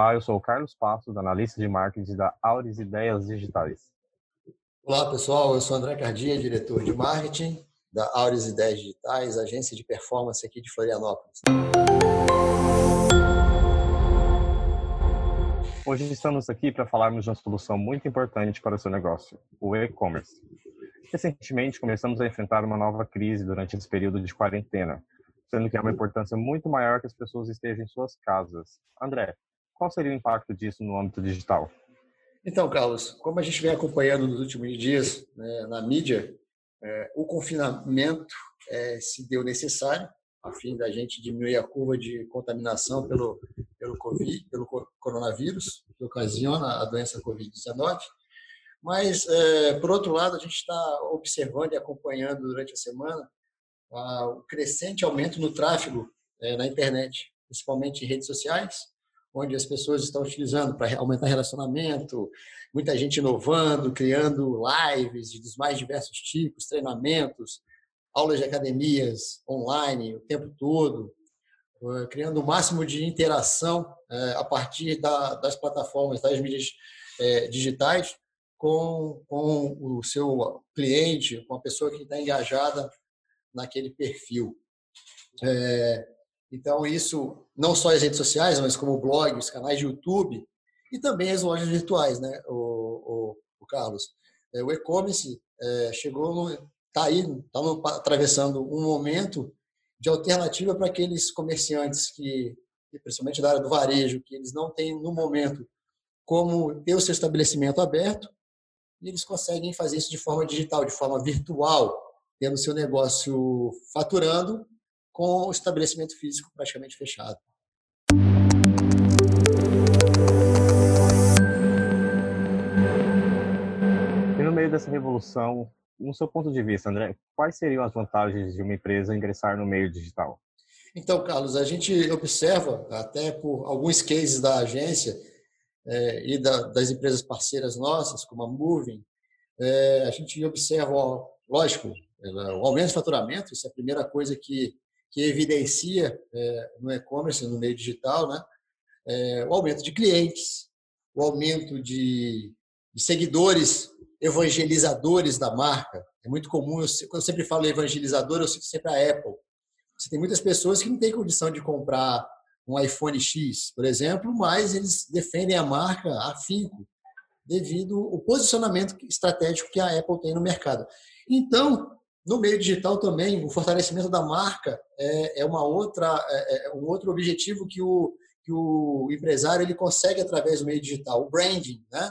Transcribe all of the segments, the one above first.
Olá, eu sou o Carlos Passos, analista de marketing da Auris Ideias Digitais. Olá, pessoal. Eu sou André Cardia, diretor de marketing da Auris Ideias Digitais, agência de performance aqui de Florianópolis. Hoje estamos aqui para falarmos de uma solução muito importante para o seu negócio, o e-commerce. Recentemente, começamos a enfrentar uma nova crise durante esse período de quarentena, sendo que há uma importância muito maior que as pessoas estejam em suas casas. André, qual seria o impacto disso no âmbito digital? Então, Carlos, como a gente vem acompanhando nos últimos dias né, na mídia, é, o confinamento é, se deu necessário a fim da gente diminuir a curva de contaminação pelo pelo COVID, pelo coronavírus que ocasiona a doença COVID-19. Mas é, por outro lado, a gente está observando e acompanhando durante a semana o crescente aumento no tráfego é, na internet, principalmente em redes sociais, onde as pessoas estão utilizando para aumentar relacionamento, muita gente inovando, criando lives dos mais diversos tipos, treinamentos, aulas de academias online o tempo todo, eh, criando o máximo de interação eh, a partir das plataformas, das mídias eh, digitais, com, com o seu cliente, com a pessoa que está engajada naquele perfil. É, então, isso, não só as redes sociais, mas como blog, os canais de YouTube e também as lojas virtuais, né, o, o, o Carlos? É, o e-commerce é, chegou, está aí, está atravessando um momento de alternativa para aqueles comerciantes que, principalmente da área do varejo, que eles não têm no momento como ter o seu estabelecimento aberto, e eles conseguem fazer isso de forma digital, de forma virtual, tendo seu negócio faturando com o estabelecimento físico praticamente fechado. E no meio dessa revolução, no seu ponto de vista, André, quais seriam as vantagens de uma empresa ingressar no meio digital? Então, Carlos, a gente observa, até por alguns cases da agência é, e da, das empresas parceiras nossas, como a Moving, é, a gente observa, lógico, o aumento de faturamento, isso é a primeira coisa que, que evidencia é, no e-commerce, no meio digital, né? É, o aumento de clientes, o aumento de, de seguidores evangelizadores da marca. É muito comum, eu, quando eu sempre falo evangelizador, eu cito sempre a Apple. Você tem muitas pessoas que não têm condição de comprar um iPhone X, por exemplo, mas eles defendem a marca afinco devido ao posicionamento estratégico que a Apple tem no mercado. Então, no meio digital também, o fortalecimento da marca é, é uma outra, é, é um outro objetivo que o, que o empresário ele consegue através do meio digital, o branding, né?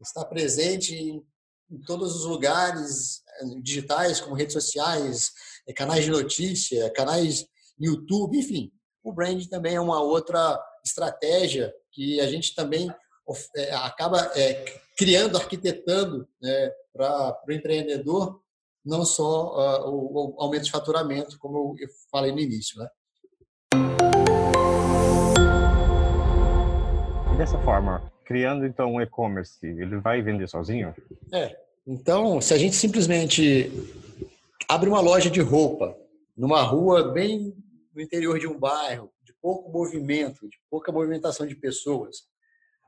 Está presente em em todos os lugares eh, digitais, como redes sociais, eh, canais de notícia, canais YouTube, enfim. O branding também é uma outra estratégia que a gente também acaba criando, arquitetando né, para o empreendedor, não só o aumento de faturamento, como eu falei no início. Né? E dessa forma, criando então um e-commerce, ele vai vender sozinho? É. Então, se a gente simplesmente abre uma loja de roupa numa rua bem no interior de um bairro, de pouco movimento, de pouca movimentação de pessoas,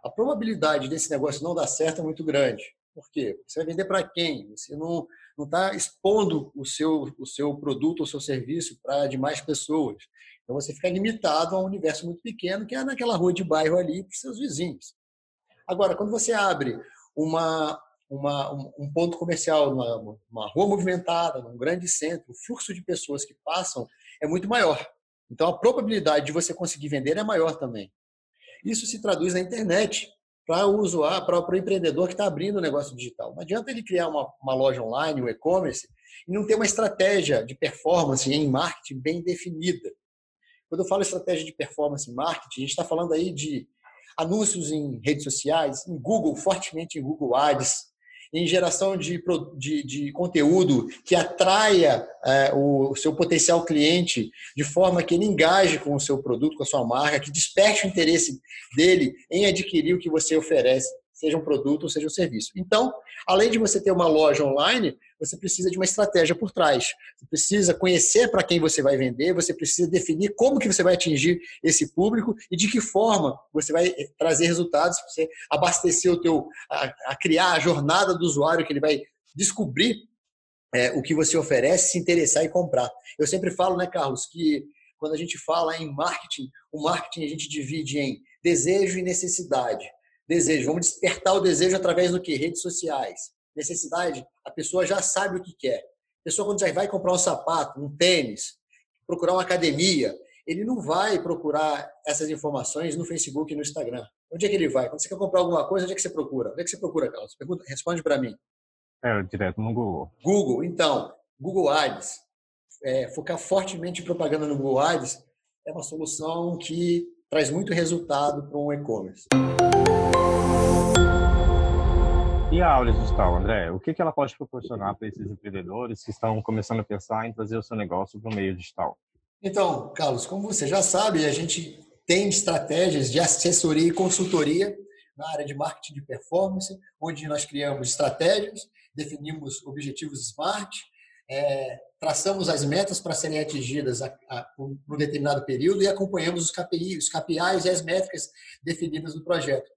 a probabilidade desse negócio não dar certo é muito grande. Por quê? Você vai vender para quem? Você não está expondo o seu o seu produto ou seu serviço para demais pessoas. Então você fica limitado a um universo muito pequeno que é naquela rua de bairro ali para seus vizinhos. Agora, quando você abre uma uma, um ponto comercial, uma, uma rua movimentada, num grande centro, o fluxo de pessoas que passam é muito maior. Então, a probabilidade de você conseguir vender é maior também. Isso se traduz na internet para o usuário, para o empreendedor que está abrindo o um negócio digital. Não adianta ele criar uma, uma loja online, um e-commerce, e não ter uma estratégia de performance em marketing bem definida. Quando eu falo estratégia de performance em marketing, a gente está falando aí de anúncios em redes sociais, em Google, fortemente em Google Ads, em geração de, de, de conteúdo que atraia é, o seu potencial cliente de forma que ele engaje com o seu produto, com a sua marca, que desperte o interesse dele em adquirir o que você oferece. Seja um produto ou seja um serviço. Então, além de você ter uma loja online, você precisa de uma estratégia por trás. Você precisa conhecer para quem você vai vender, você precisa definir como que você vai atingir esse público e de que forma você vai eh, trazer resultados, você abastecer o teu, a, a criar a jornada do usuário que ele vai descobrir é, o que você oferece, se interessar e comprar. Eu sempre falo, né, Carlos, que quando a gente fala em marketing, o marketing a gente divide em desejo e necessidade. Desejo, vamos despertar o desejo através do que? Redes sociais. Necessidade, a pessoa já sabe o que quer. A pessoa, quando já vai comprar um sapato, um tênis, procurar uma academia, ele não vai procurar essas informações no Facebook e no Instagram. Onde é que ele vai? Quando você quer comprar alguma coisa, onde é que você procura? Onde é que você procura, Carlos? Pergunta, responde para mim. É, direto no Google. Google, então, Google Ads. É, focar fortemente em propaganda no Google Ads é uma solução que traz muito resultado para um e-commerce. E a aula digital, André? O que ela pode proporcionar para esses empreendedores que estão começando a pensar em trazer o seu negócio para o meio digital? Então, Carlos, como você já sabe, a gente tem estratégias de assessoria e consultoria na área de marketing de performance, onde nós criamos estratégias, definimos objetivos SMART, é, traçamos as metas para serem atingidas a, a, um determinado período e acompanhamos os KPIs, os KPIs e as métricas definidas no projeto.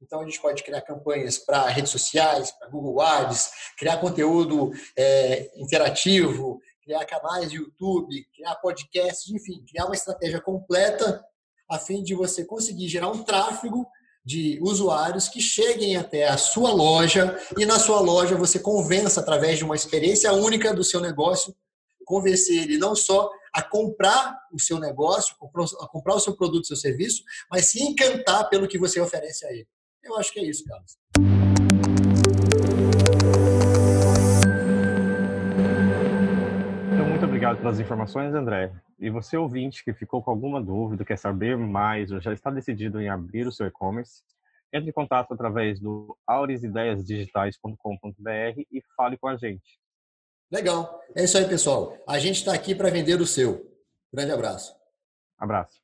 Então, a gente pode criar campanhas para redes sociais, para Google Ads, criar conteúdo é, interativo, criar canais de YouTube, criar podcasts, enfim, criar uma estratégia completa a fim de você conseguir gerar um tráfego de usuários que cheguem até a sua loja e na sua loja você convença através de uma experiência única do seu negócio, convencer ele não só a comprar o seu negócio, a comprar o seu produto, o seu serviço, mas se encantar pelo que você oferece a ele. Eu acho que é isso, Carlos. Obrigado pelas informações, André. E você, ouvinte, que ficou com alguma dúvida, quer saber mais ou já está decidido em abrir o seu e-commerce, entre em contato através do aurisideiasdigitais.com.br e fale com a gente. Legal. É isso aí, pessoal. A gente está aqui para vender o seu. Grande abraço. Abraço.